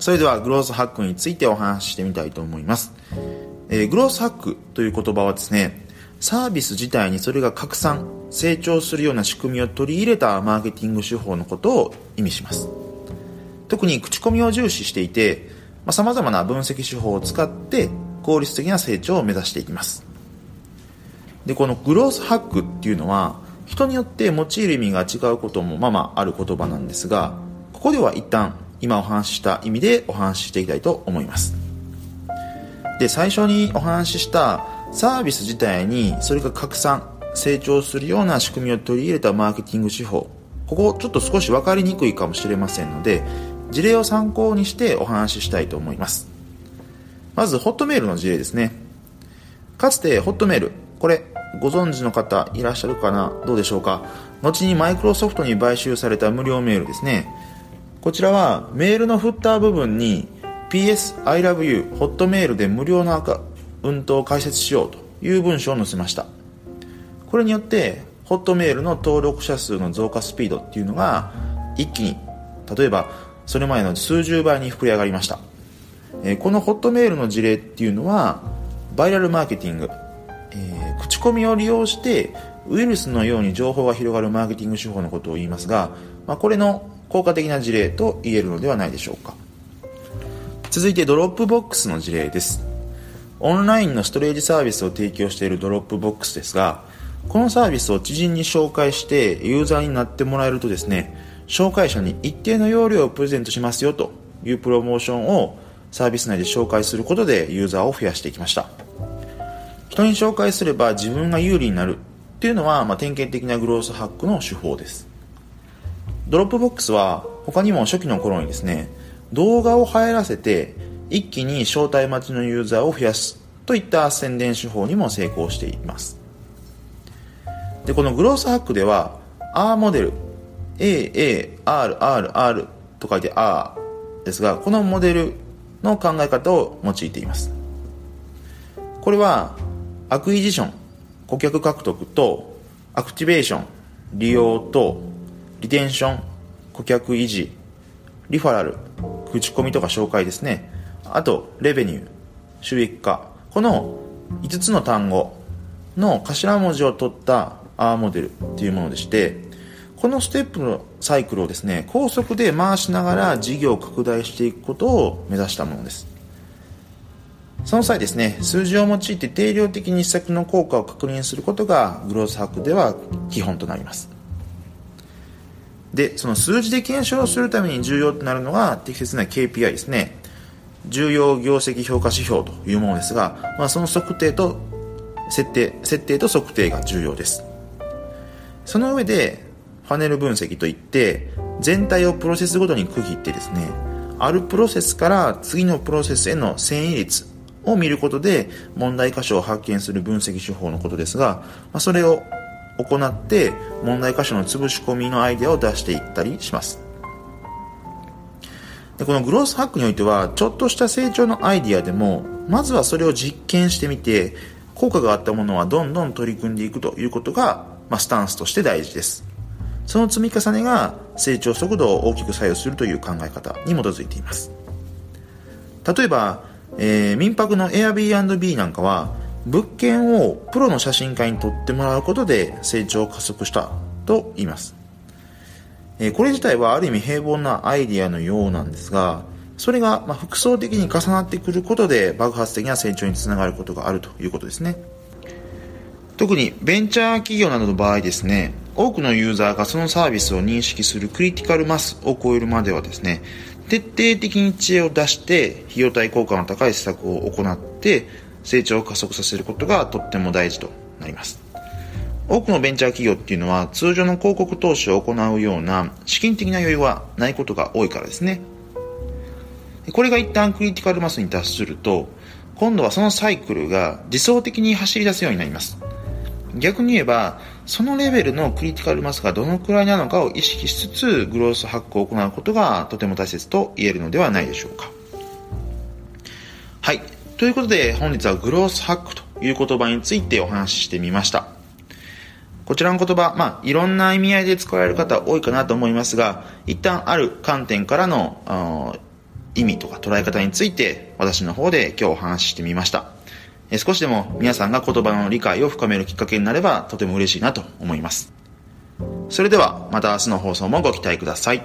それではグロースハックについてお話ししてみたいと思います。えー、グロースハックという言葉はですね、サービス自体にそれが拡散、成長するような仕組みを取り入れたマーケティング手法のことを意味します。特に口コミを重視していて、まあ、様々な分析手法を使って効率的な成長を目指していきます。で、このグロースハックっていうのは、人によって用いる意味が違うこともまあまあある言葉なんですが、ここでは一旦今お話しした意味でお話ししていきたいと思います。で最初にお話ししたサービス自体にそれが拡散成長するような仕組みを取り入れたマーケティング手法ここちょっと少し分かりにくいかもしれませんので事例を参考にしてお話ししたいと思います。まずホットメールの事例ですね。かつてホットメールこれご存知の方いらっしゃるかな？どうでしょうか？後にマイクロソフトに買収された無料メールですね。こちらはメールのフッター部分に PS I love you ホットメールで無料のアカウントを開設しようという文章を載せました。これによってホットメールの登録者数の増加スピードっていうのが一気に例えばそれまでの数十倍に膨れ上がりました、えこのホットメールの事例っていうのはバイラルマーケティング、えー、口コミを利用してウイルスのように情報が広がるマーケティング手法のことを言いますが、まあ、これの効果的な事例と言えるのではないでしょうか。続いてドロップボックスの事例です。オンラインのストレージサービスを提供しているドロップボックスですがこのサービスを知人に紹介してユーザーになってもらえるとですね紹介者に一定の容量をプレゼントしますよというプロモーションをサービス内で紹介することでユーザーを増やしていきました。人に紹介すれば自分が有利になるっていうのは、まあ、典型的なグロースハックの手法です。ドロップボックスは他にも初期の頃にですね、動画を流行らせて一気に招待待ちのユーザーを増やすといった宣伝手法にも成功しています。で、このグロースハックでは R モデル、AARRR と書いて R ですが、このモデルの考え方を用いています。これは acquisition、顧客獲得と activation、利用と retention、顧客維持、リファラル、口コミとか紹介ですね。あと、 revenue、収益化。この5つの単語の頭文字を取った R モデルっていうものでして、このステップのサイクルをですね、高速で回しながら事業を拡大していくことを目指したものです。その際ですね、数字を用いて定量的に施策の効果を確認することがグロースハックでは基本となります。で、その数字で検証するために重要となるのが適切な KPI ですね。重要業績評価指標というものですが、まあ、その測定と設定、設定と測定が重要です。その上で、パネル分析といって、全体をプロセスごとに区切ってですね、あるプロセスから次のプロセスへの遷移率を見ることで問題箇所を発見する分析手法のことですが、まあ、それを行って問題箇所の潰し込みのアイデアを出していったりします。でこのグロースハックにおいてはちょっとした成長のアイデアでもまずはそれを実験してみて効果があったものはどんどん取り組んでいくということが、まあ、スタンスとして大事です。その積み重ねが成長速度を大きく左右するという考え方に基づいています。例えば、えー、民泊の Airbnb なんかは物件をプロの写真家に撮ってもらうことで成長を加速したと言います。これ自体はある意味平凡なアイディアのようなんですが、それが複層的に重なってくることで爆発的な成長につながることがあるということですね。特にベンチャー企業などの場合ですね、多くのユーザーがそのサービスを認識するクリティカルマスを超えるまではですね、徹底的に知恵を出して費用対効果の高い施策を行って成長を加速させることがとっても大事となります。多くのベンチャー企業っていうのは通常の広告投資を行うような資金的な余裕はないことが多いからですね。これが一旦クリティカルマスに達すると、今度はそのサイクルが自走的に走り出すようになります。逆に言えば、そのレベルのクリティカルマスがどのくらいなのかを意識しつつ、グロースハックを行うことがとても大切と言えるのではないでしょうか。はい。ということで本日はグロースハックという言葉についてお話ししてみました。こちらの言葉、まあ、いろんな意味合いで使われる方多いかなと思いますが、一旦ある観点からの意味とか捉え方について私の方で今日お話ししてみました。少しでも皆さんが言葉の理解を深めるきっかけになればとても嬉しいなと思います。それではまた明日の放送もご期待ください。